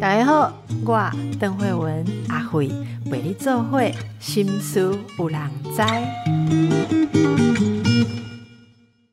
大家好，我邓慧文阿慧为你做会心思有人知。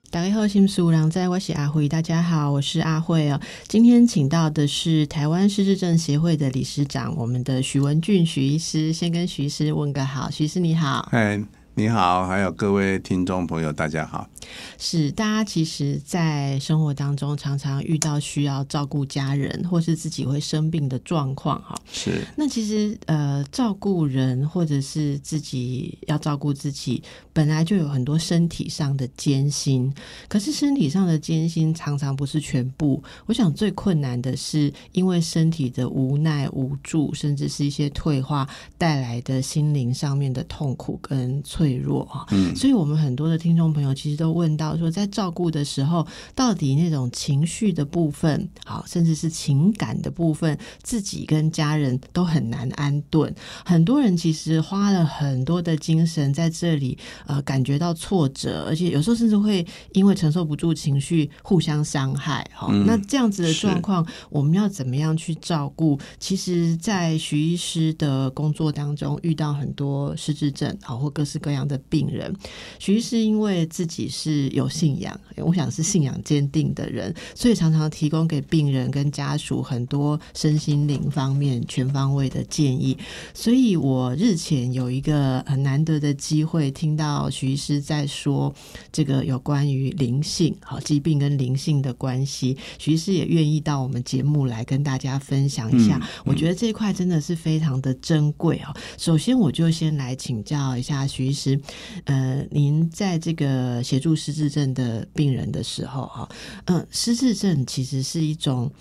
大家好，心思有人知，我是阿慧。大家好，我是阿慧哦。今天请到的是台湾失智症协会的理事长，我们的许文俊许医师。先跟许医师问个好，许医师你好。嗨。你好，还有各位听众朋友，大家好。是大家其实，在生活当中常常遇到需要照顾家人，或是自己会生病的状况，哈。是。那其实呃，照顾人或者是自己要照顾自己，本来就有很多身体上的艰辛。可是身体上的艰辛常常不是全部。我想最困难的是，因为身体的无奈无助，甚至是一些退化带来的心灵上面的痛苦跟。脆弱啊，嗯，所以我们很多的听众朋友其实都问到说，在照顾的时候，到底那种情绪的部分，好，甚至是情感的部分，自己跟家人都很难安顿。很多人其实花了很多的精神在这里，呃，感觉到挫折，而且有时候甚至会因为承受不住情绪互相伤害。哈，那这样子的状况，我们要怎么样去照顾？其实，在徐医师的工作当中，遇到很多失智症，好或各式各。样的病人，徐医师因为自己是有信仰，我想是信仰坚定的人，所以常常提供给病人跟家属很多身心灵方面全方位的建议。所以我日前有一个很难得的机会，听到徐医师在说这个有关于灵性好疾病跟灵性的关系，徐医师也愿意到我们节目来跟大家分享一下。我觉得这一块真的是非常的珍贵哦。首先，我就先来请教一下徐医师。实，呃，您在这个协助失智症的病人的时候，哈，嗯，失智症其实是一种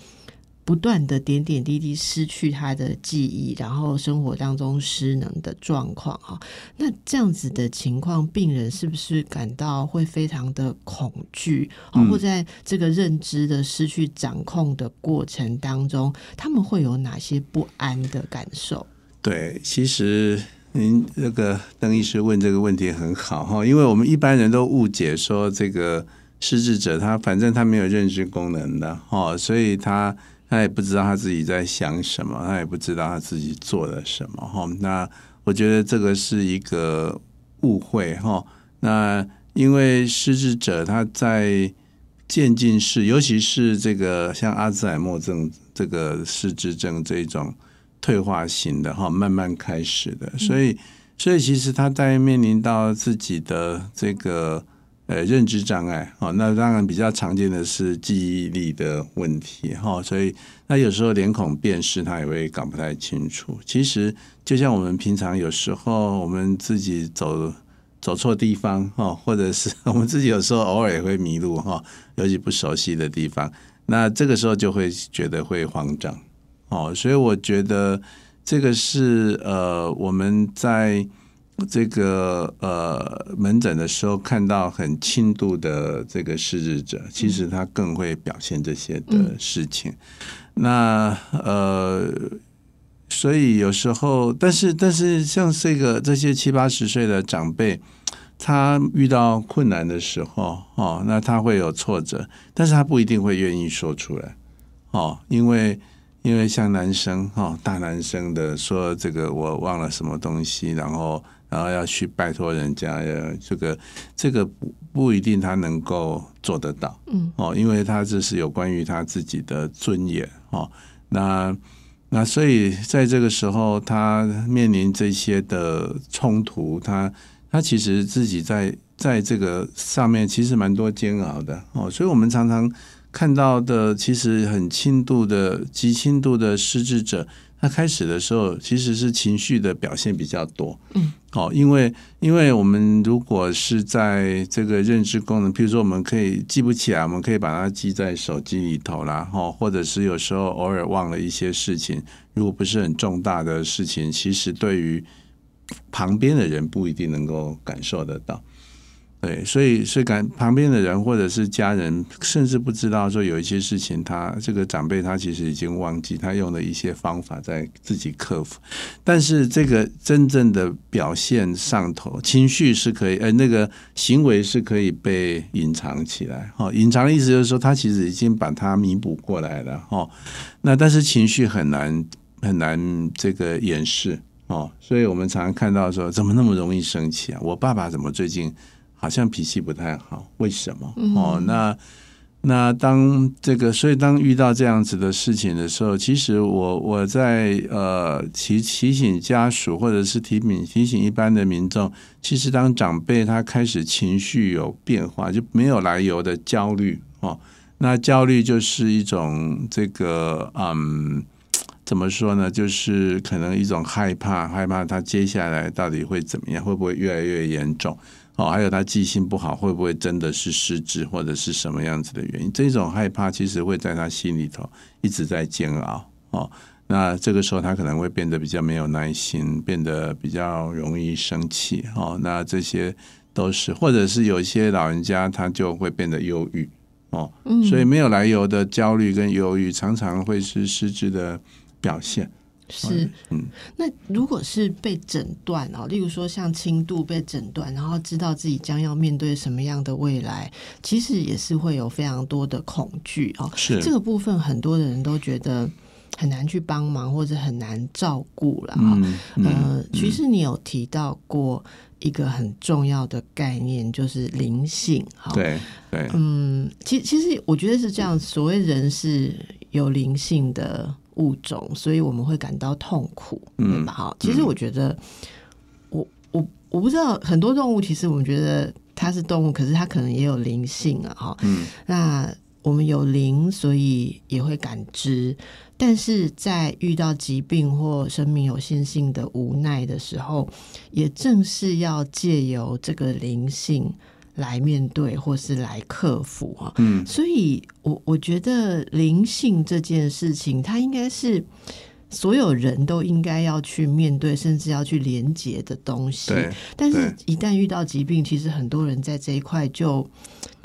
不断的点点滴滴失去他的记忆，然后生活当中失能的状况，哈。那这样子的情况，病人是不是感到会非常的恐惧？啊，或在这个认知的失去掌控的过程当中，他们会有哪些不安的感受？对，其实。您这个邓医师问这个问题很好哈，因为我们一般人都误解说这个失智者他反正他没有认知功能的哈，所以他他也不知道他自己在想什么，他也不知道他自己做了什么哈。那我觉得这个是一个误会哈。那因为失智者他在渐进式，尤其是这个像阿兹海默症这个失智症这种。退化型的哈，慢慢开始的，所以，所以其实他在面临到自己的这个呃认知障碍哦，那当然比较常见的是记忆力的问题哈，所以那有时候脸孔辨识他也会搞不太清楚。其实就像我们平常有时候我们自己走走错地方哈，或者是 我们自己有时候偶尔也会迷路哈，尤其不熟悉的地方，那这个时候就会觉得会慌张。哦，所以我觉得这个是呃，我们在这个呃门诊的时候看到很轻度的这个失智者，其实他更会表现这些的事情。那呃，所以有时候，但是但是像这个这些七八十岁的长辈，他遇到困难的时候，哦，那他会有挫折，但是他不一定会愿意说出来，哦，因为。因为像男生哈，大男生的说这个我忘了什么东西，然后然后要去拜托人家，呃，这个这个不不一定他能够做得到，嗯，哦，因为他这是有关于他自己的尊严哦，那那所以在这个时候，他面临这些的冲突，他他其实自己在在这个上面其实蛮多煎熬的哦，所以我们常常。看到的其实很轻度的极轻度的失智者，他开始的时候其实是情绪的表现比较多。嗯，哦，因为因为我们如果是在这个认知功能，比如说我们可以记不起来，我们可以把它记在手机里头啦，哈，或者是有时候偶尔忘了一些事情，如果不是很重大的事情，其实对于旁边的人不一定能够感受得到。对，所以所以感旁边的人或者是家人，甚至不知道说有一些事情，他这个长辈他其实已经忘记，他用了一些方法在自己克服。但是这个真正的表现上头，情绪是可以，呃，那个行为是可以被隐藏起来。哈，隐藏的意思就是说，他其实已经把它弥补过来了。哈，那但是情绪很难很难这个掩饰。哦，所以我们常常看到说，怎么那么容易生气啊？我爸爸怎么最近？好像脾气不太好，为什么？哦，那那当这个，所以当遇到这样子的事情的时候，其实我我在呃提提醒家属，或者是提醒提醒一般的民众，其实当长辈他开始情绪有变化，就没有来由的焦虑哦，那焦虑就是一种这个嗯，怎么说呢？就是可能一种害怕，害怕他接下来到底会怎么样，会不会越来越严重？哦，还有他记性不好，会不会真的是失智，或者是什么样子的原因？这种害怕其实会在他心里头一直在煎熬。哦，那这个时候他可能会变得比较没有耐心，变得比较容易生气。哦，那这些都是，或者是有一些老人家他就会变得忧郁。哦，所以没有来由的焦虑跟忧郁，常常会是失智的表现。是，嗯，那如果是被诊断哦，例如说像轻度被诊断，然后知道自己将要面对什么样的未来，其实也是会有非常多的恐惧哦。是这个部分，很多的人都觉得很难去帮忙或者很难照顾了哈。呃，其实你有提到过一个很重要的概念，就是灵性。哈，对对，嗯，其其实我觉得是这样，所谓人是有灵性的。物种，所以我们会感到痛苦，对吧？哈，其实我觉得，我我我不知道，很多动物其实我们觉得它是动物，可是它可能也有灵性啊，哈。嗯，那我们有灵，所以也会感知，但是在遇到疾病或生命有限性的无奈的时候，也正是要借由这个灵性。来面对或是来克服啊，嗯，所以我我觉得灵性这件事情，它应该是所有人都应该要去面对，甚至要去连接的东西。但是一旦遇到疾病，其实很多人在这一块就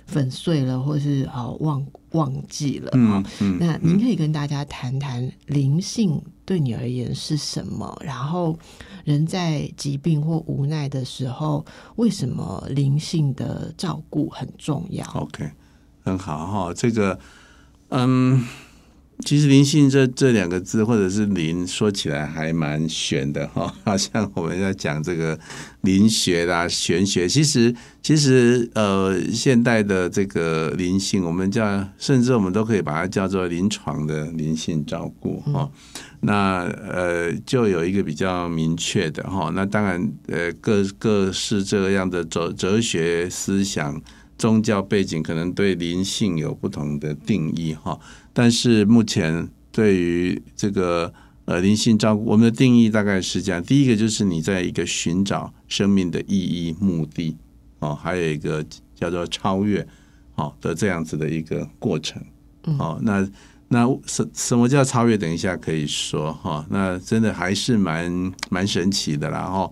粉碎了，或是啊忘忘记了啊。那您可以跟大家谈谈灵性对你而言是什么？然后。人在疾病或无奈的时候，为什么灵性的照顾很重要？OK，很好哈。这个，嗯，其实灵性这这两个字，或者是灵，说起来还蛮玄的哈。好像我们在讲这个灵学啦、玄学，其实其实呃，现代的这个灵性，我们叫，甚至我们都可以把它叫做临床的灵性照顾哈。那呃，就有一个比较明确的哈。那当然，呃，各各式这样的哲哲学思想、宗教背景，可能对灵性有不同的定义哈。但是目前对于这个呃灵性照顾，我们的定义大概是这样：第一个就是你在一个寻找生命的意义、目的哦，还有一个叫做超越好的这样子的一个过程。哦，那。那什什么叫超越？等一下可以说哈。那真的还是蛮蛮神奇的啦哈。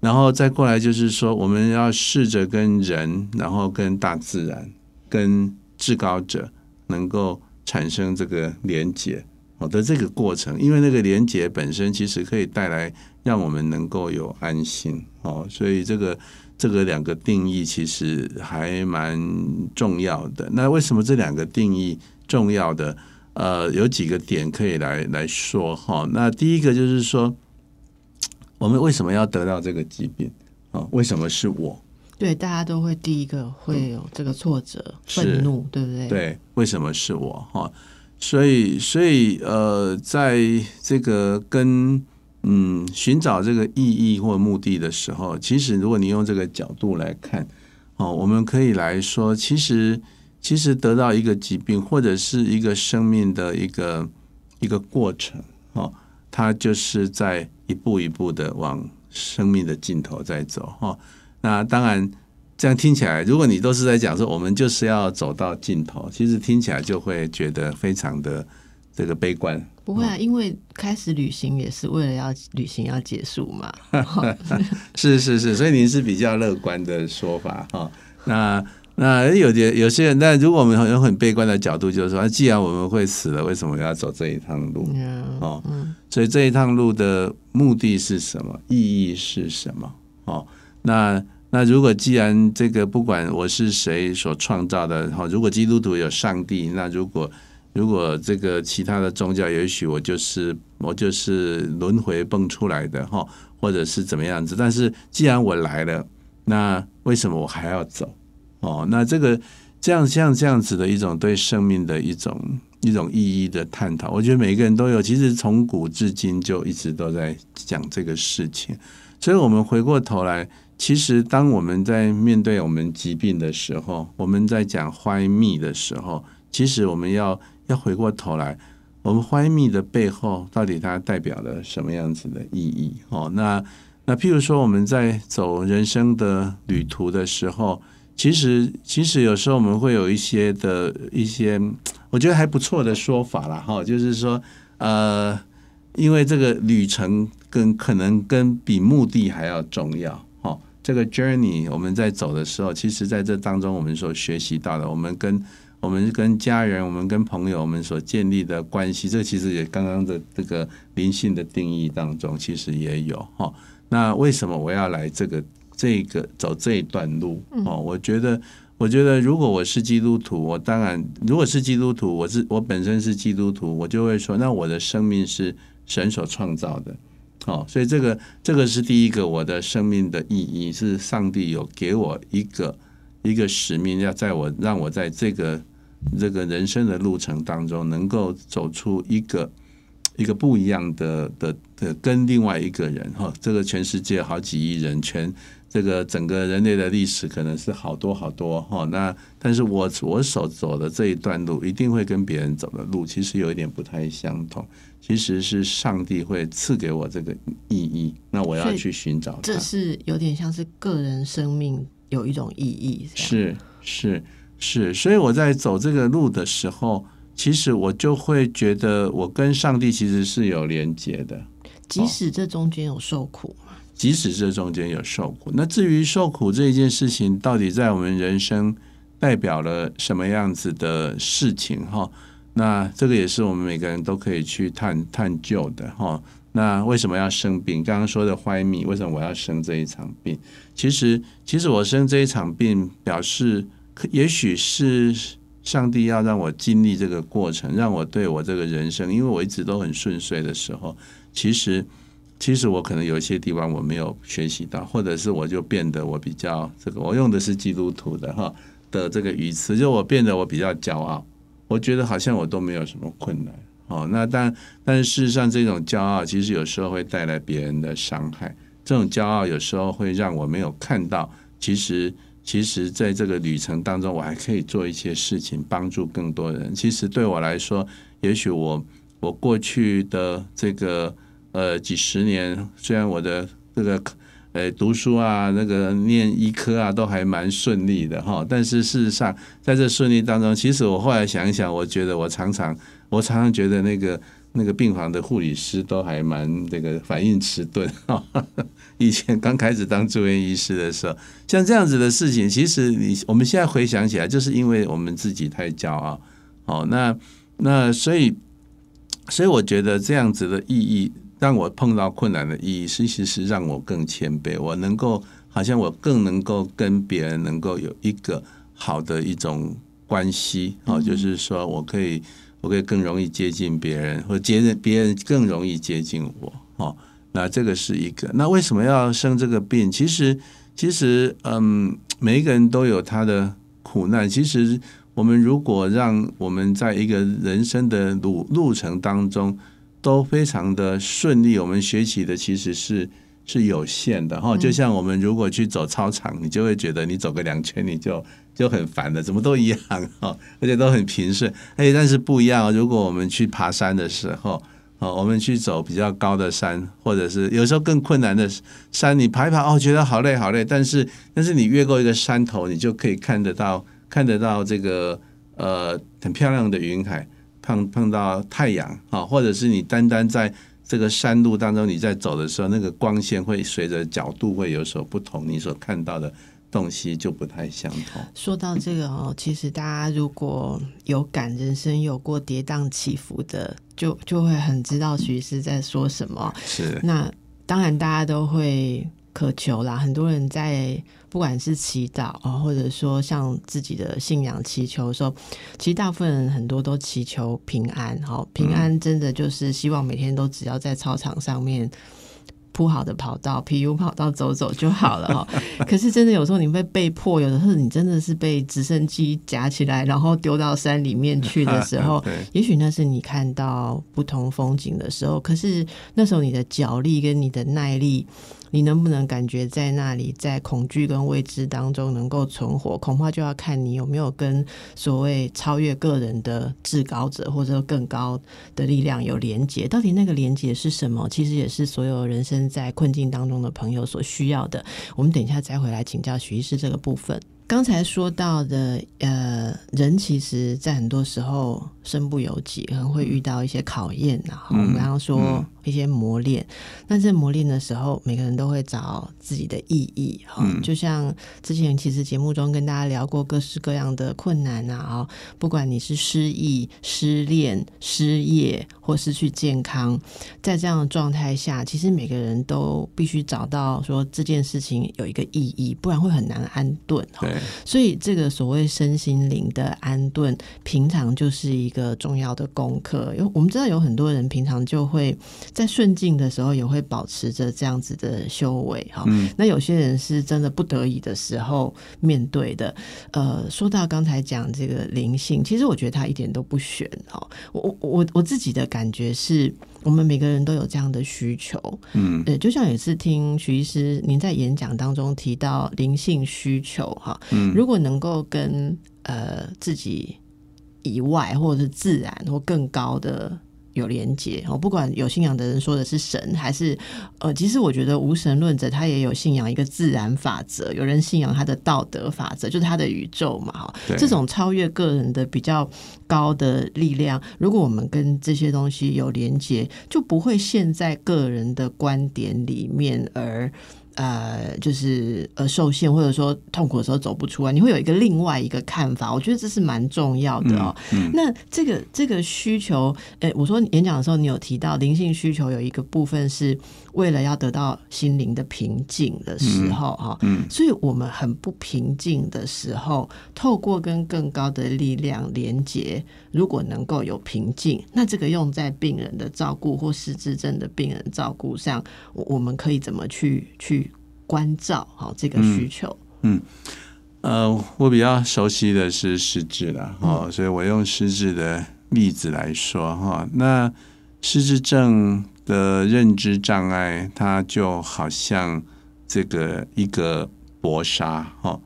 然后再过来就是说，我们要试着跟人，然后跟大自然、跟至高者能够产生这个连接好的这个过程，因为那个连接本身其实可以带来让我们能够有安心哦。所以这个这个两个定义其实还蛮重要的。那为什么这两个定义重要的？呃，有几个点可以来来说哈。那第一个就是说，我们为什么要得到这个疾病啊？为什么是我？对，大家都会第一个会有这个挫折、愤怒，对不对？对，为什么是我哈？所以，所以呃，在这个跟嗯寻找这个意义或目的的时候，其实如果你用这个角度来看，哦，我们可以来说，其实。其实得到一个疾病或者是一个生命的一个一个过程哦，它就是在一步一步的往生命的尽头在走哈。那当然这样听起来，如果你都是在讲说我们就是要走到尽头，其实听起来就会觉得非常的这个悲观。不会啊，因为开始旅行也是为了要旅行要结束嘛。是是是，所以您是比较乐观的说法哈。那那有点有些人，那如果我们用很悲观的角度，就是说，既然我们会死了，为什么要走这一趟路？哦，所以这一趟路的目的是什么？意义是什么？哦，那那如果既然这个不管我是谁所创造的，哈，如果基督徒有上帝，那如果如果这个其他的宗教，也许我就是我就是轮回蹦出来的，哈，或者是怎么样子？但是既然我来了，那为什么我还要走？哦，那这个这样像这样子的一种对生命的一种一种意义的探讨，我觉得每个人都有。其实从古至今就一直都在讲这个事情。所以，我们回过头来，其实当我们在面对我们疾病的时候，我们在讲怀密的时候，其实我们要要回过头来，我们怀密的背后到底它代表了什么样子的意义？哦，那那譬如说我们在走人生的旅途的时候。其实，其实有时候我们会有一些的一些，我觉得还不错的说法了哈，就是说，呃，因为这个旅程跟可能跟比目的还要重要。这个 journey 我们在走的时候，其实在这当中我们所学习到的，我们跟我们跟家人、我们跟朋友我们所建立的关系，这其实也刚刚的这个灵性的定义当中，其实也有哈。那为什么我要来这个？这个走这一段路哦，我觉得，我觉得如果我是基督徒，我当然如果是基督徒，我是我本身是基督徒，我就会说，那我的生命是神所创造的，哦，所以这个这个是第一个，我的生命的意义是上帝有给我一个一个使命，要在我让我在这个这个人生的路程当中，能够走出一个。一个不一样的的的跟另外一个人哈，这个全世界好几亿人，全这个整个人类的历史可能是好多好多哈。那但是我我所走的这一段路，一定会跟别人走的路其实有一点不太相同。其实是上帝会赐给我这个意义，那我要去寻找。这是有点像是个人生命有一种意义，是是是。所以我在走这个路的时候。其实我就会觉得，我跟上帝其实是有连接的，即使这中间有受苦即使这中间有受苦，那至于受苦这一件事情，到底在我们人生代表了什么样子的事情？哈，那这个也是我们每个人都可以去探探究的。哈，那为什么要生病？刚刚说的怀密，为什么我要生这一场病？其实，其实我生这一场病，表示也许是。上帝要让我经历这个过程，让我对我这个人生，因为我一直都很顺遂的时候，其实其实我可能有一些地方我没有学习到，或者是我就变得我比较这个，我用的是基督徒的哈的这个语词，就我变得我比较骄傲，我觉得好像我都没有什么困难哦。那但但是事实上，这种骄傲其实有时候会带来别人的伤害，这种骄傲有时候会让我没有看到其实。其实，在这个旅程当中，我还可以做一些事情，帮助更多人。其实对我来说，也许我我过去的这个呃几十年，虽然我的这个呃读书啊，那个念医科啊，都还蛮顺利的哈。但是事实上，在这顺利当中，其实我后来想一想，我觉得我常常，我常常觉得那个。那个病房的护理师都还蛮这个反应迟钝哈 以前刚开始当住院医师的时候，像这样子的事情，其实你我们现在回想起来，就是因为我们自己太骄傲。哦，那那所以所以我觉得这样子的意义，让我碰到困难的意义，其实是让我更谦卑，我能够好像我更能够跟别人能够有一个好的一种关系。哦，就是说我可以。我可以更容易接近别人，或接近别人更容易接近我。哦，那这个是一个。那为什么要生这个病？其实，其实，嗯，每一个人都有他的苦难。其实，我们如果让我们在一个人生的路路程当中都非常的顺利，我们学习的其实是。是有限的哈，就像我们如果去走操场，你就会觉得你走个两圈你就就很烦了，怎么都一样哈，而且都很平顺。哎，但是不一样，如果我们去爬山的时候，哦，我们去走比较高的山，或者是有时候更困难的山，你爬一爬哦，觉得好累好累，但是但是你越过一个山头，你就可以看得到看得到这个呃很漂亮的云海，碰碰到太阳啊，或者是你单单在。这个山路当中，你在走的时候，那个光线会随着角度会有所不同，你所看到的东西就不太相同。说到这个哦，其实大家如果有感人生有过跌宕起伏的，就就会很知道徐师在说什么。是，那当然大家都会渴求啦，很多人在不管是祈祷啊，或者说像自己的信仰祈求的时候，其实大部分人很多都祈求平安。好，平安真的就是希望每天都只要在操场上面。铺好的跑道，PU 跑道走走就好了哈。可是真的有时候你被被迫，有的时候你真的是被直升机夹起来，然后丢到山里面去的时候，也许那是你看到不同风景的时候。可是那时候你的脚力跟你的耐力。你能不能感觉在那里，在恐惧跟未知当中能够存活？恐怕就要看你有没有跟所谓超越个人的至高者，或者更高的力量有连接。到底那个连接是什么？其实也是所有人生在困境当中的朋友所需要的。我们等一下再回来请教徐医师这个部分。刚才说到的，呃，人其实在很多时候身不由己，可能会遇到一些考验。然后我们刚刚说一些磨练，那在磨练的时候，每个人都会找自己的意义。哈，就像之前其实节目中跟大家聊过各式各样的困难啊，哦，不管你是失忆、失恋、失业或失去健康，在这样的状态下，其实每个人都必须找到说这件事情有一个意义，不然会很难安顿。哈。所以，这个所谓身心灵的安顿，平常就是一个重要的功课。因为我们知道有很多人平常就会在顺境的时候，也会保持着这样子的修为哈。那有些人是真的不得已的时候面对的。呃，说到刚才讲这个灵性，其实我觉得他一点都不玄哈。我我我自己的感觉是。我们每个人都有这样的需求，嗯，对，就像也是听徐医师您在演讲当中提到灵性需求哈，嗯，如果能够跟呃自己以外或者是自然或更高的。有连接哦，不管有信仰的人说的是神还是呃，其实我觉得无神论者他也有信仰一个自然法则，有人信仰他的道德法则，就是他的宇宙嘛哈。这种超越个人的比较高的力量，如果我们跟这些东西有连接，就不会陷在个人的观点里面而。呃，就是呃受限，或者说痛苦的时候走不出来，你会有一个另外一个看法。我觉得这是蛮重要的哦。那这个这个需求，诶，我说演讲的时候，你有提到灵性需求有一个部分是为了要得到心灵的平静的时候，哈，嗯，所以我们很不平静的时候，透过跟更高的力量连接，如果能够有平静，那这个用在病人的照顾或失智症的病人照顾上，我们可以怎么去去？关照好这个需求。嗯，呃，我比较熟悉的是失智了哈，所以我用失智的例子来说哈。那失智症的认知障碍，它就好像这个一个薄纱哈，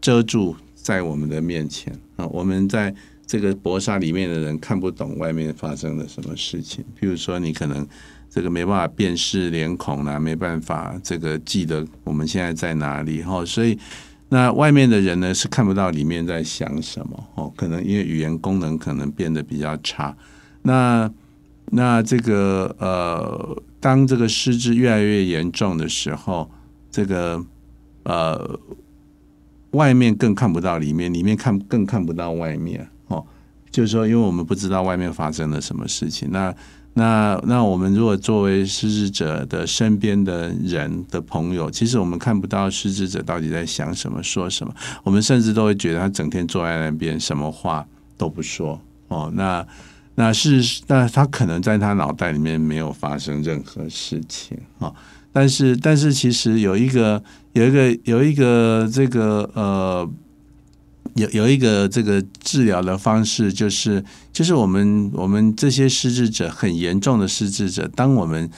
遮住在我们的面前啊。我们在这个薄纱里面的人看不懂外面发生了什么事情。譬如说，你可能。这个没办法辨识脸孔啦，没办法这个记得我们现在在哪里哈，所以那外面的人呢是看不到里面在想什么哦，可能因为语言功能可能变得比较差。那那这个呃，当这个失智越来越严重的时候，这个呃外面更看不到里面，里面看更看不到外面哦，就是说，因为我们不知道外面发生了什么事情，那。那那我们如果作为失智者的身边的人的朋友，其实我们看不到失智者到底在想什么、说什么。我们甚至都会觉得他整天坐在那边，什么话都不说。哦，那那是那他可能在他脑袋里面没有发生任何事情啊。但是但是其实有一个有一个有一个这个呃。有有一个这个治疗的方式，就是就是我们我们这些失智者很严重的失智者，当我们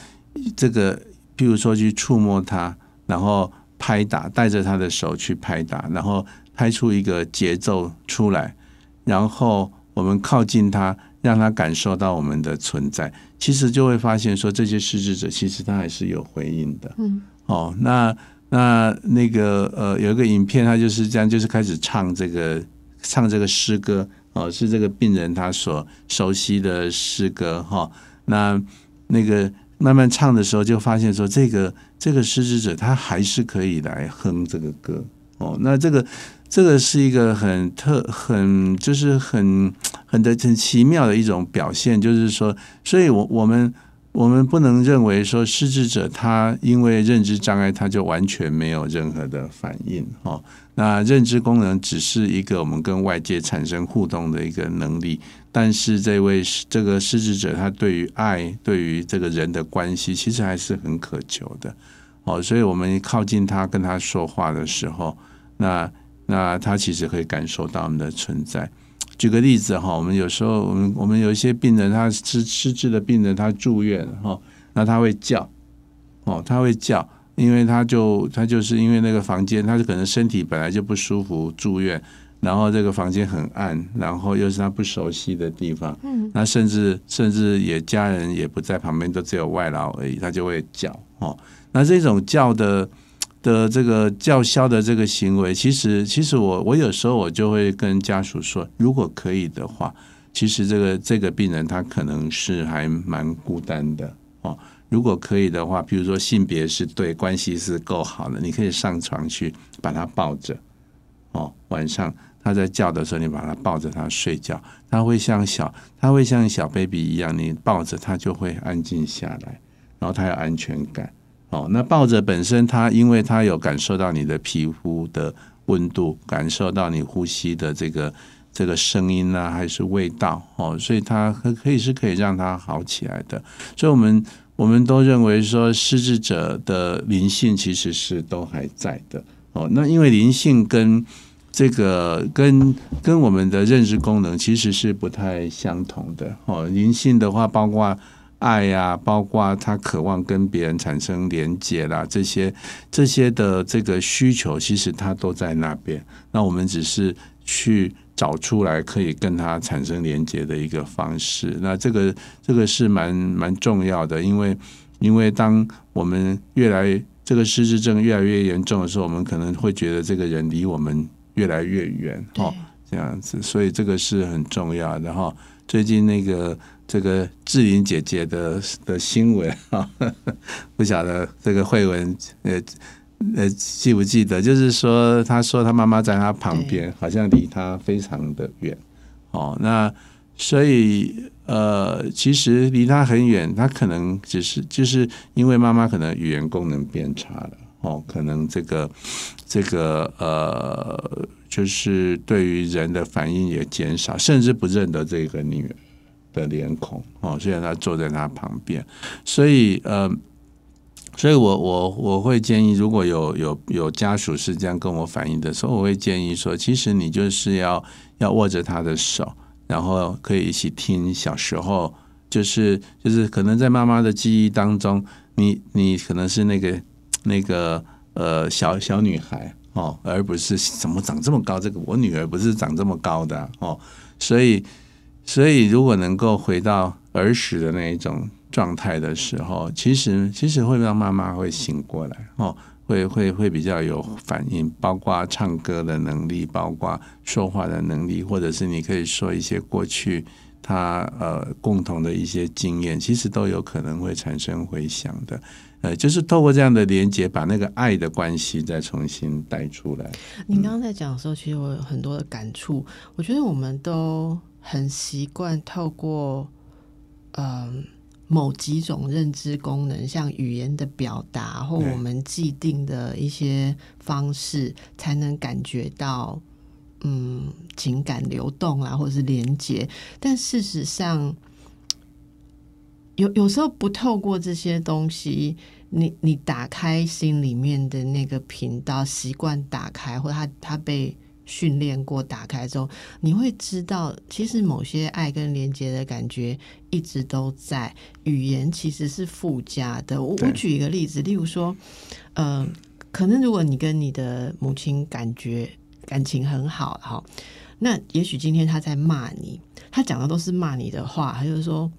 这个譬如说去触摸他，然后拍打，带着他的手去拍打，然后拍出一个节奏出来，然后我们靠近他，让他感受到我们的存在，其实就会发现说，这些失智者其实他还是有回应的。嗯，哦，那。那那个呃，有一个影片，他就是这样，就是开始唱这个唱这个诗歌哦，是这个病人他所熟悉的诗歌哈。那那个慢慢唱的时候，就发现说，这个这个失智者他还是可以来哼这个歌哦，那这个这个是一个很特很就是很很的很奇妙的一种表现，就是说，所以我我们我们不能认为说失智者他因为认知障碍他就完全没有任何的反应哦。那认知功能只是一个我们跟外界产生互动的一个能力，但是这位这个失智者他对于爱对于这个人的关系其实还是很渴求的哦。所以我们靠近他跟他说话的时候。那那他其实可以感受到我们的存在。举个例子哈，我们有时候我们我们有一些病人，他失失智的病人，他住院哈，那他会叫哦，他会叫，因为他就他就是因为那个房间，他是可能身体本来就不舒服住院，然后这个房间很暗，然后又是他不熟悉的地方，嗯，那甚至甚至也家人也不在旁边，都只有外劳而已，他就会叫哦。那这种叫的。的这个叫嚣的这个行为，其实其实我我有时候我就会跟家属说，如果可以的话，其实这个这个病人他可能是还蛮孤单的哦。如果可以的话，比如说性别是对，关系是够好的，你可以上床去把他抱着哦。晚上他在叫的时候，你把他抱着他睡觉，他会像小他会像小 baby 一样，你抱着他就会安静下来，然后他有安全感。哦，那抱着本身，它因为它有感受到你的皮肤的温度，感受到你呼吸的这个这个声音啊，还是味道哦，所以它可可以是可以让它好起来的。所以，我们我们都认为说，失智者的灵性其实是都还在的哦。那因为灵性跟这个跟跟我们的认知功能其实是不太相同的哦。灵性的话，包括。爱呀，包括他渴望跟别人产生连接啦，这些这些的这个需求，其实他都在那边。那我们只是去找出来可以跟他产生连接的一个方式。那这个这个是蛮蛮重要的，因为因为当我们越来这个失智症越来越严重的时候，我们可能会觉得这个人离我们越来越远，哦，这样子，所以这个是很重要的哈。最近那个。这个志玲姐姐的的新闻啊，不晓得这个慧文呃呃记不记得？就是说，她说她妈妈在她旁边，好像离她非常的远哦。那所以呃，其实离她很远，她可能只是就是因为妈妈可能语言功能变差了哦，可能这个这个呃，就是对于人的反应也减少，甚至不认得这个女儿。的脸孔哦，虽然他坐在他旁边，所以呃，所以我我我会建议，如果有有有家属是这样跟我反映的时候，我会建议说，其实你就是要要握着他的手，然后可以一起听小时候，就是就是可能在妈妈的记忆当中，你你可能是那个那个呃小小女孩哦，而不是怎么长这么高，这个我女儿不是长这么高的哦，所以。所以，如果能够回到儿时的那一种状态的时候，其实其实会让妈妈会醒过来哦，会会会比较有反应，包括唱歌的能力，包括说话的能力，或者是你可以说一些过去他呃共同的一些经验，其实都有可能会产生回响的。呃，就是透过这样的连接，把那个爱的关系再重新带出来。您刚刚在讲的时候，其实我有很多的感触。我觉得我们都。很习惯透过嗯某几种认知功能，像语言的表达或我们既定的一些方式，才能感觉到嗯情感流动啊，或者是连接。但事实上，有有时候不透过这些东西，你你打开心里面的那个频道，习惯打开，或他他被。训练过打开之后，你会知道，其实某些爱跟连接的感觉一直都在。语言其实是附加的。我我举一个例子，例如说，呃，可能如果你跟你的母亲感觉感情很好，哈，那也许今天他在骂你，他讲的都是骂你的话，他就是说。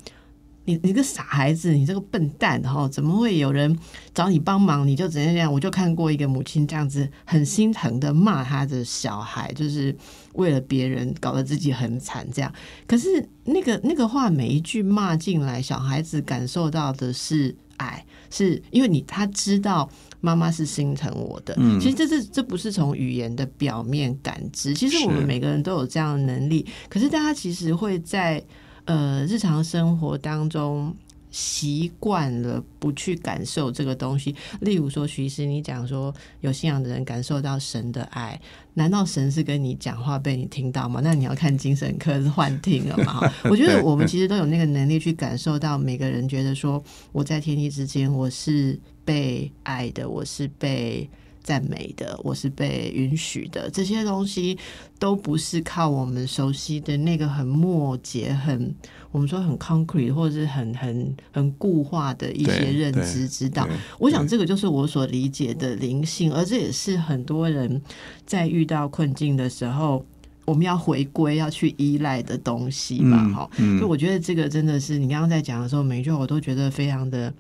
你你个傻孩子，你这个笨蛋，哈，怎么会有人找你帮忙，你就怎样怎样？我就看过一个母亲这样子很心疼的骂他的小孩，就是为了别人搞得自己很惨，这样。可是那个那个话每一句骂进来，小孩子感受到的是爱，是因为你他知道妈妈是心疼我的。嗯其实这是这不是从语言的表面感知，其实我们每个人都有这样的能力，可是大家其实会在呃日常生活当中。习惯了不去感受这个东西，例如说，徐医师，你讲说有信仰的人感受到神的爱，难道神是跟你讲话被你听到吗？那你要看精神科是幻听了嘛？我觉得我们其实都有那个能力去感受到，每个人觉得说我在天地之间我是被爱的，我是被赞美的，我是被允许的，这些东西都不是靠我们熟悉的那个很末节、很我们说很 concrete 或者是很很很固化的一些认知知道。我想这个就是我所理解的灵性，而这也是很多人在遇到困境的时候，我们要回归、要去依赖的东西嘛。嗯哈、嗯所以我觉得这个真的是你刚刚在讲的时候，每一句话我都觉得非常的。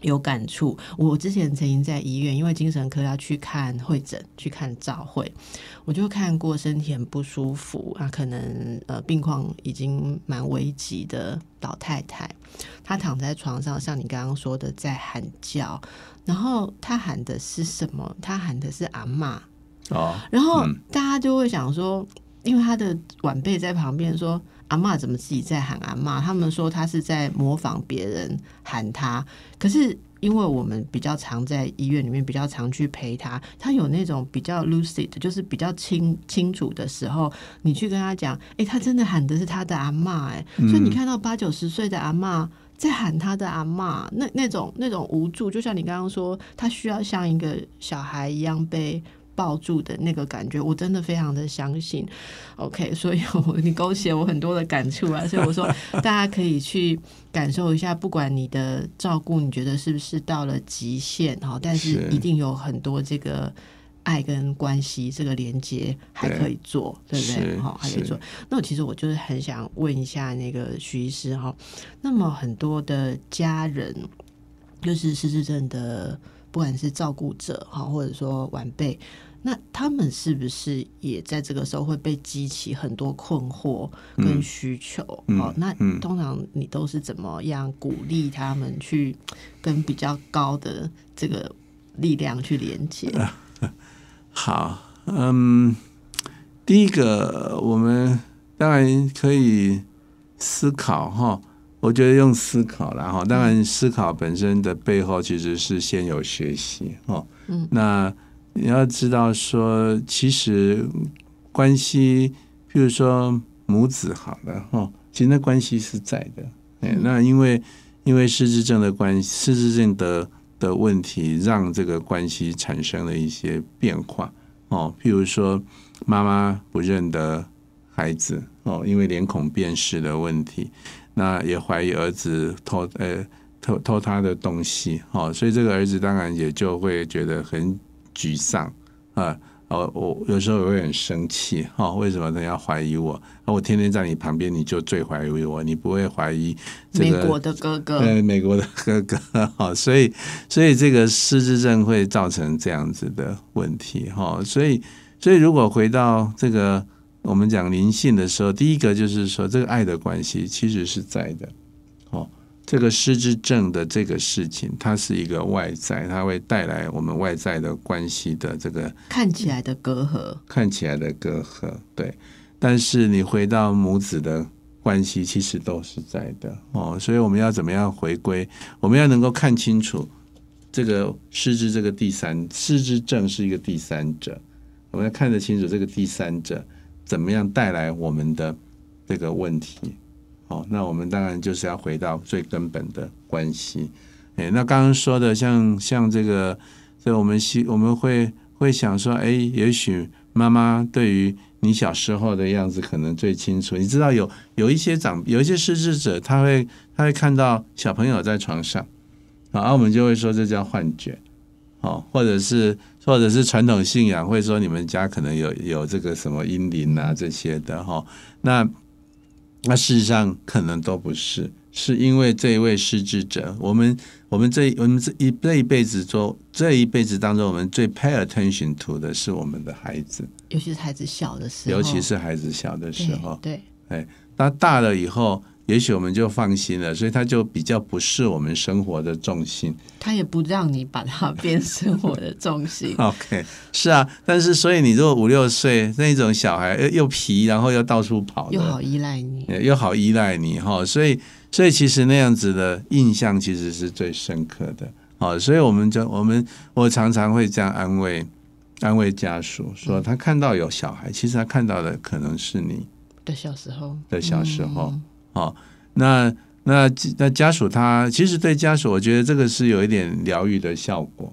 有感触。我之前曾经在医院，因为精神科要去看会诊、去看照会，我就看过身体很不舒服啊，可能呃病况已经蛮危急的老太太，她躺在床上，像你刚刚说的在喊叫，然后她喊的是什么？她喊的是阿嬷。哦，然后嗯大家就会想说，因为她的晚辈在旁边说。阿嬷怎么自己在喊阿嬷？他们说他是在模仿别人喊他，可是因为我们比较常在医院里面，比较常去陪他，他有那种比较 lucid，就是比较清清楚的时候，你去跟他讲，哎、他真的喊的是他的阿嬷、哎、所以你看到八九十岁的阿嬷。在喊他的阿嬷，那那种那种无助，就像你刚刚说，他需要像一个小孩一样被抱住的那个感觉，我真的非常的相信。OK，所以我你勾起了我很多的感触啊，所以我说 大家可以去感受一下，不管你的照顾你觉得是不是到了极限哈，但是是一定有很多这个。爱跟关系这个连接还可以做，对不对？是哈，还可以做。那我其实我就是很想问一下那个徐医师哈，那么很多的家人，就是失智症的，不管是照顾者哈，或者说晚辈，那他们是不是也在这个时候会被激起很多困惑跟需求？嗯哦，那嗯通常你都是怎么样鼓励他们去跟比较高的这个力量去连接？好，嗯，第一个我们当然可以思考哈，我觉得用思考了哈，当然思考本身的背后其实是先有学习哈，嗯，那你要知道说，其实关系，譬如说母子好了哦，其实那关系是在的，哎，那因为因为失智症的关系，失智症的的问题，让这个关系产生了一些变化哦。譬如说，妈妈不认得孩子哦，因为脸孔辨识的问题，那也怀疑儿子偷呃偷偷他的东西哦，所以这个儿子当然也就会觉得很沮丧啊。哦，我有时候也会很生气哈、哦，为什么人家怀疑我？啊我天天在你旁边，你就最怀疑我，你不会怀疑这个美国的哥哥，对，美国的哥哥哈，所以所以这个失智症会造成这样子的问题哈，所以所以如果回到这个我们讲灵性的时候，第一个就是说这个爱的关系其实是在的哦，这个失智症的这个事情，它是一个外在，它会带来我们外在的关系的这个看起来的隔阂，看起来的隔阂，对，但是你回到母子的关系，其实都是在的哦。所以我们要怎么样回归？我们要能够看清楚这个失智这个第三失智症是一个第三者，我们要看得清楚这个第三者怎么样带来我们的这个问题。哦，那我们当然就是要回到最根本的关系。诶，那刚刚说的像像这个，所以我们希我们会会想说，诶，也许妈妈对于你小时候的样子可能最清楚。你知道有有一些长有一些失智者，他会他会看到小朋友在床上，然后我们就会说这叫幻觉，哦，或者是或者是传统信仰会说你们家可能有有这个什么阴灵啊这些的哈、哦，那。那事实上可能都不是，是因为这一位失智者，我们我们这我们这一这一辈子中这一辈子当中，我们最 pay attention to 的是我们的孩子，尤其是孩子小的时候，尤其是孩子小的时候。对，哎，那大了以后，也许我们就放心了，所以他就比较不是我们生活的重心。他也不让你把它变生活的重心。OK，是啊，但是所以你如果五六岁那种小孩又又皮，然后又到处跑，又好依赖你，又好依赖你哈，所以所以其实那样子的印象其实是最深刻的。好，所以我们就我们我常常会这样安慰安慰家属说，他看到有小孩，其实他看到的可能是你的小时候的小时候。嗯哦，那那那家属他其实对家属，我觉得这个是有一点疗愈的效果。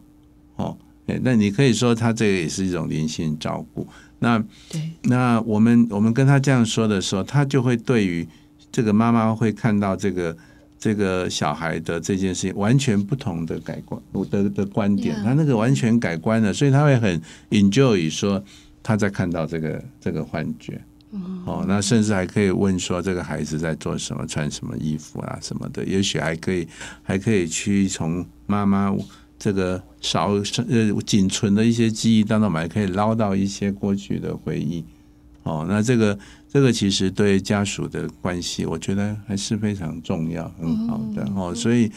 哦，哎那你可以说他这个也是一种灵性照顾。那对，那我们我们跟他这样说的时候，他就会对于这个妈妈会看到这个这个小孩的这件事情完全不同的改观的的观点他那个完全改观了，所以他会很 enjoy 说他在看到这个这个幻觉。哦，那甚至还可以问说这个孩子在做什么，穿什么衣服啊什么的，也许还可以还可以去从妈妈这个少呃仅存的一些记忆当中，我们还可以捞到一些过去的回忆。哦，那这个这个其实对家属的关系，我觉得还是非常重要，很好的哦。所以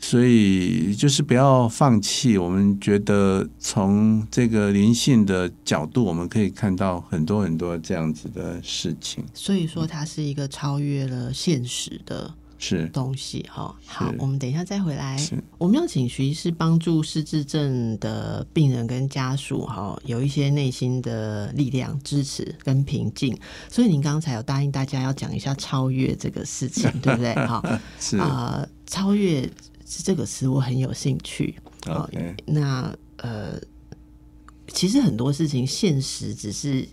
所以就是不要放弃。我们觉得从这个灵性的角度，我们可以看到很多很多这样子的事情。所以说它是一个超越了现实的是东西哈。好，我们等一下再回来。我们要请徐医师帮助失智症的病人跟家属哈，有一些内心的力量支持跟平静。所以您刚才有答应大家要讲一下超越这个事情，对不对？哈是、啊、超越这个词我很有兴趣。好那呃，其实很多事情现实只是，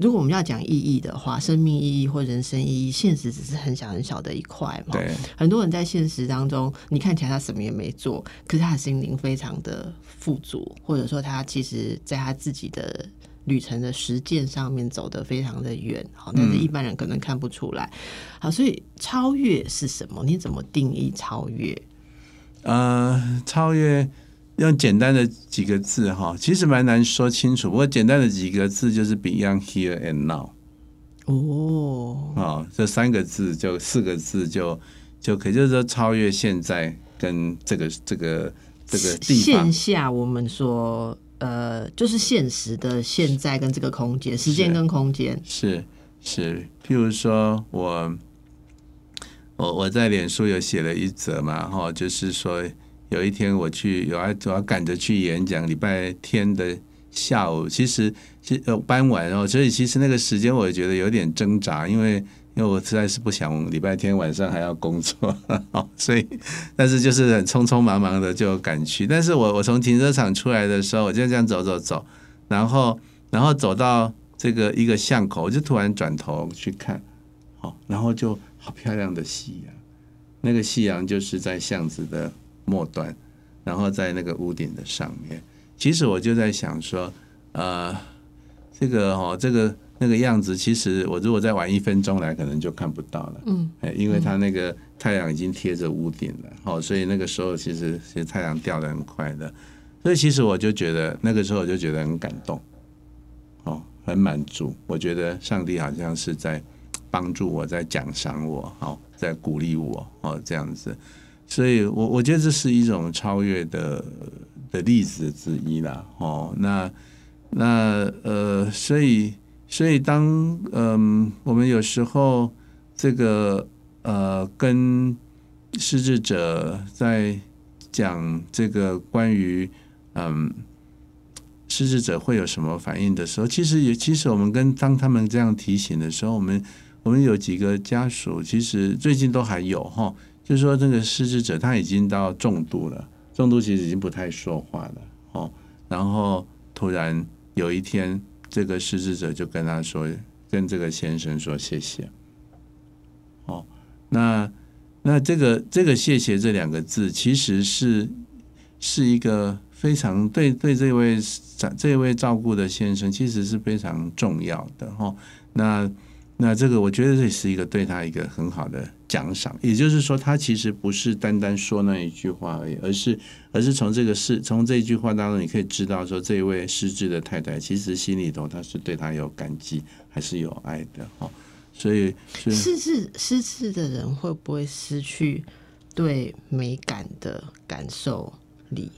如果我们要讲意义的话，生命意义或人生意义，现实只是很小很小的一块嘛。对，很多人在现实当中，你看起来他什么也没做，可是他的心灵非常的富足，或者说他其实在他自己的旅程的实践上面走得非常的远，好，但是一般人可能看不出来。好，所以超越是什么？你怎么定义超越？呃，超越用简单的几个字哈，其实蛮难说清楚。不过简单的几个字就是 Beyond Here and Now 哦，啊、这三个字就四个字就就可以，就是说超越现在跟这个这个这个地方。线下我们说，呃，就是现实的现在跟这个空间，时间跟空间，是是，譬如说我我我在脸书有写了一则嘛，哈，就是说有一天我去有要我要赶着去演讲，礼拜天的下午，其实其呃傍晚哦，所以其实那个时间我觉得有点挣扎，因为因为我实在是不想礼拜天晚上还要工作，哦，所以但是就是很匆匆忙忙的就赶去，但是我我从停车场出来的时候，我就这样走走走，然后然后走到这个一个巷口，我就突然转头去看，好，然后就好漂亮的夕阳，那个夕阳就是在巷子的末端，然后在那个屋顶的上面。其实我就在想说，呃，这个哦，这个那个样子，其实我如果再晚一分钟来，可能就看不到了。嗯，哎，因为它那个太阳已经贴着屋顶了，哦，所以那个时候其实其实太阳掉的很快的，所以其实我就觉得那个时候我就觉得很感动，哦，很满足。我觉得上帝好像是在帮助我，在奖赏我，哦，在鼓励我，哦，这样子。所以我我觉得这是一种超越的的例子之一啦，哦，那那呃，所以所以当嗯、我们有时候这个呃跟失智者在讲这个关于嗯失智者会有什么反应的时候，其实也其实我们跟当他们这样提醒的时候，我们我们有几个家属，其实最近都还有哈，就是说这个失智者他已经到重度了，重度其实已经不太说话了哦，然后突然有一天，这个失智者就跟他说，跟这个先生说谢谢，哦，那那这个这个谢谢这两个字，其实是是一个非常对对这位这位照顾的先生，其实是非常重要的哈、那那这个我觉得这是一个对他一个很好的奖赏，也就是说，他其实不是单单说那一句话而已，而是而是从这个事从这句话当中，你可以知道说，这一位失智的太太其实心里头她是对他有感激，还是有爱的哈。所以是失智失智的人会不会失去对美感的感受力？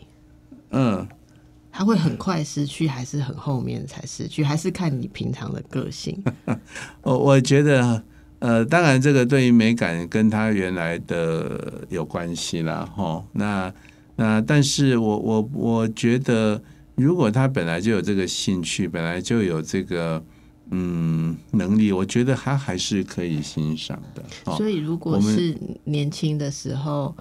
嗯，他会很快失去，还是很后面才失去？还是看你平常的个性？我我觉得，呃，当然这个对于美感跟他原来的有关系啦，哈。那那，但是我我我觉得，如果他本来就有这个兴趣，本来就有这个嗯能力，我觉得他还是可以欣赏的。哦所以，如果是年轻的时候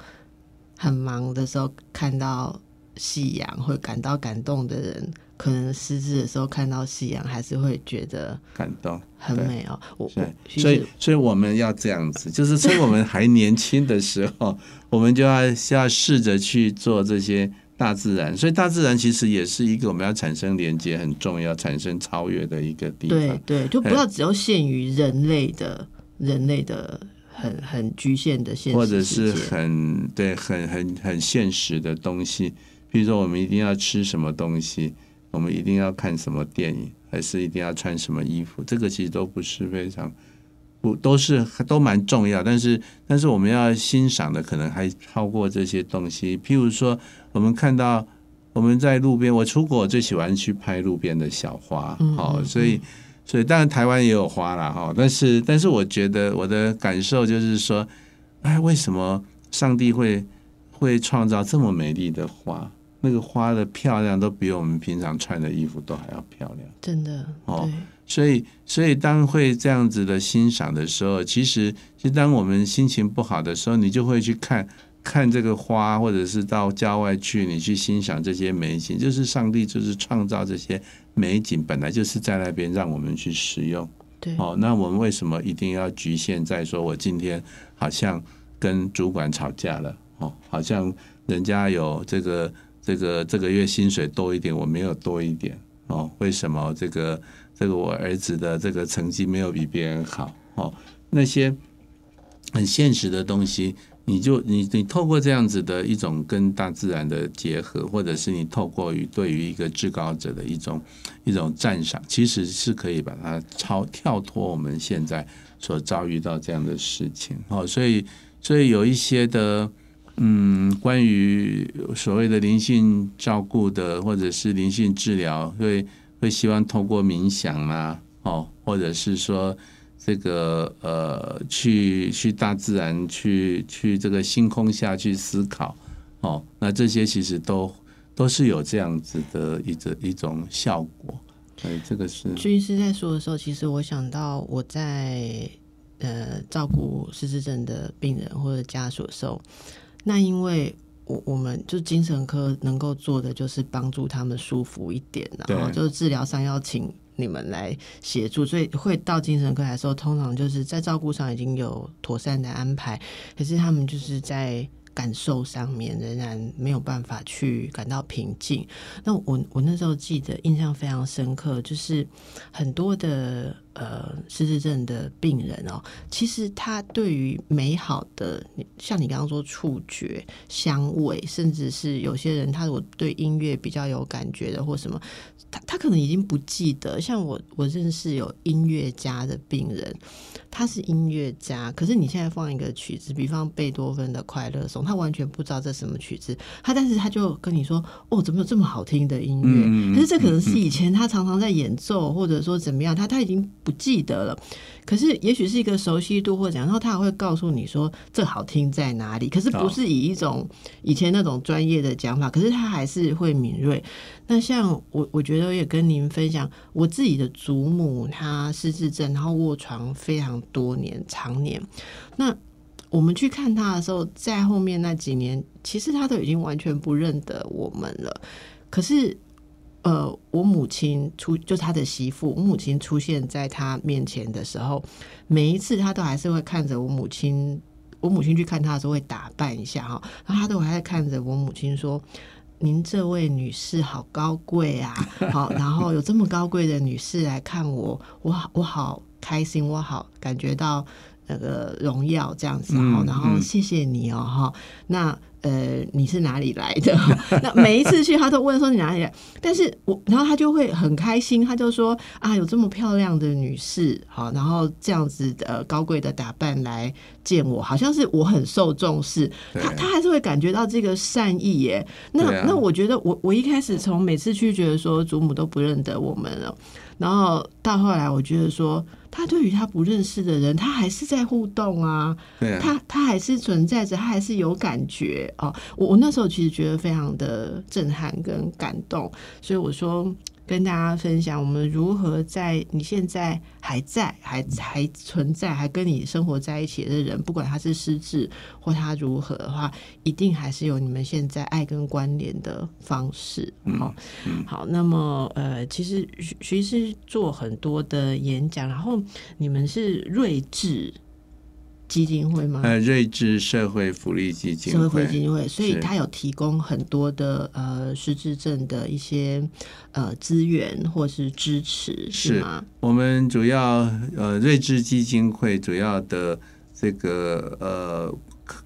很忙的时候看到夕阳会感到感动的人，可能失智的时候看到夕阳还是会觉得感动，很美哦。我所以所以我们要这样子，就是趁我们还年轻的时候，我们就要要试着去做这些大自然。所以大自然其实也是一个我们要产生连接很重要、产生超越的一个地方。对对，就不要只要限于人类的人类的很很局限的现实或者是很对很很很现实的东西，比如说我们一定要吃什么东西，我们一定要看什么电影，还是一定要穿什么衣服，这个其实都不是非常不都是都蛮重要，但是但是我们要欣赏的可能还超过这些东西。譬如说，我们看到我们在路边，我出国我最喜欢去拍路边的小花，好、所以。所以当然台湾也有花啦，哈，但是但是我觉得我的感受就是说，哎，为什么上帝会会创造这么美丽的花？那个花的漂亮都比我们平常穿的衣服都还要漂亮。真的哦。所以，所以当会这样子的欣赏的时候，其实，其实当我们心情不好的时候，你就会去看看这个花，或者是到郊外去，你去欣赏这些美景。就是上帝就是创造这些美景，本来就是在那边让我们去使用。对，哦，那我们为什么一定要局限在说，我今天好像跟主管吵架了？哦，好像人家有这个这个这个月薪水多一点，我没有多一点。哦，为什么这个这个我儿子的这个成绩没有比别人好？哦，那些很现实的东西，你就你你透过这样子的一种跟大自然的结合，或者是你透过于对于一个至高者的一种一种赞赏，其实是可以把它超跳脱我们现在所遭遇到这样的事情。哦，所以所以有一些的。嗯，关于所谓的灵性照顾的，或者是灵性治疗，会会希望透过冥想啦，哦，或者是说这个呃，去去大自然，去去这个星空下去思考，哦，那这些其实都都是有这样子的一种一种效果。对，这个是军师在说的时候，其实我想到我在呃照顾失智症的病人或者家属的时候，那因为我我们就精神科能够做的就是帮助他们舒服一点，然后就是治疗上要请你们来协助，所以会到精神科来的时候，通常就是在照顾上已经有妥善的安排，可是他们就是在。感受上面仍然没有办法去感到平静。那我我那时候记得印象非常深刻，就是很多的呃失智症的病人哦，其实他对于美好的，像你刚刚说触觉、香味，甚至是有些人他如果对音乐比较有感觉的或什么，他他可能已经不记得。像我我认识有音乐家的病人，他是音乐家，可是你现在放一个曲子，比方贝多芬的快乐颂，他完全不知道这什么曲子，他但是他就跟你说，哦，怎么有这么好听的音乐？可是这可能是以前他常常在演奏，或者说怎么样，他他已经不记得了。可是也许是一个熟悉度或怎样，然后他还会告诉你说这好听在哪里。可是不是以一种以前那种专业的讲法，可是他还是会敏锐。那像我，我觉得我也跟您分享，我自己的祖母她失智症，然后卧床非常多年，常年。那我们去看她的时候，在后面那几年，其实她都已经完全不认得我们了。可是，呃，我母亲出就她的媳妇，我母亲出现在她面前的时候，每一次她都还是会看着我母亲。我母亲去看她的时候会打扮一下哈，然后她都还在看着我母亲说：“您这位女士好高贵啊！好，然后有这么高贵的女士来看我，我好我好开心，我好感觉到那个荣耀这样子哈。嗯然后嗯谢谢你哦哈。那呃，你是哪里来的？那每一次去，他都问说你哪里来。但是我，然后他就会很开心，他就说啊，有这么漂亮的女士，好，然后这样子的高贵的打扮来见我，好像是我很受重视。他他还是会感觉到这个善意耶。那那我觉得，我我一开始从每次去觉得说祖母都不认得我们了，然后到后来我觉得说。他对于他不认识的人，他还是在互动啊，他他还是存在着，他还是有感觉哦。我我那时候其实觉得非常的震撼跟感动，所以我说。跟大家分享，我们如何在你现在还在、还还存在、还跟你生活在一起的人，不管他是失智或他如何的话，一定还是有你们现在爱跟关联的方式。好，好，那么呃，其实徐徐是做很多的演讲，然后你们是睿智。基金会吗？呃，睿智社会福利基金社会基金会，所以它有提供很多的呃失智症的一些呃资源或是支持，是吗？我们主要呃睿智基金会主要的这个呃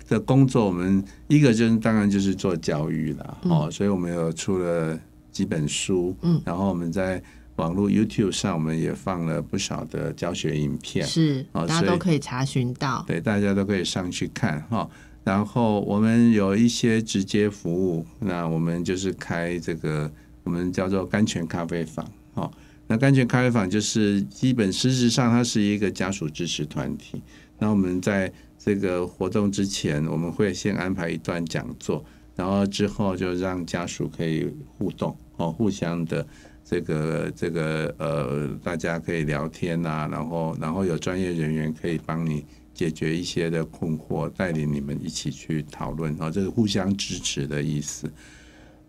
的工作，我们一个就是当然就是做教育了哦，所以我们有出了几本书，嗯，然后我们在。网络 YouTube 上，我们也放了不少的教学影片，是，大家都可以查询到，对，大家都可以上去看哈。然后我们有一些直接服务，那我们就是开这个，我们叫做甘泉咖啡坊，哈。那甘泉咖啡坊就是基本事实上它是一个家属支持团体。那我们在这个活动之前，我们会先安排一段讲座，然后之后就让家属可以互动，哦，互相的。这个这个呃，大家可以聊天呐，然后然后有专业人员可以帮你解决一些的困惑，带领你们一起去讨论啊，这是互相支持的意思。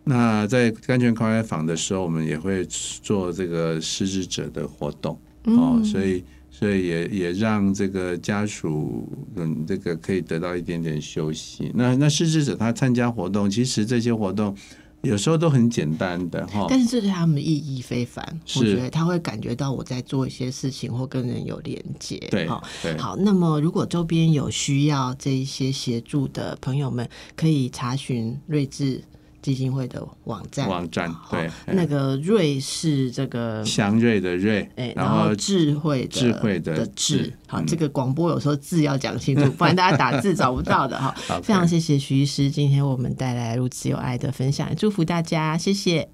那在甘泉咖啡坊的时候，我们也会做这个失智者的活动哦，所以所以也也让这个家属嗯，这个可以得到一点点休息。那那失智者他参加活动，其实这些活动。有时候都很简单的哈，但是这对他们意义非凡。我觉得他会感觉到我在做一些事情，或跟人有连接。对，好。那么，如果周边有需要这一些协助的朋友们，可以查询睿智。基金会的网站，网站对，那个瑞是这个祥瑞的瑞，哎，然后智慧智慧的智，好，这个广播有时候字要讲清楚，不然大家打字找不到的哈。非常谢谢徐医师，今天我们带来如此有爱的分享，祝福大家，谢谢，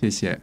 谢谢。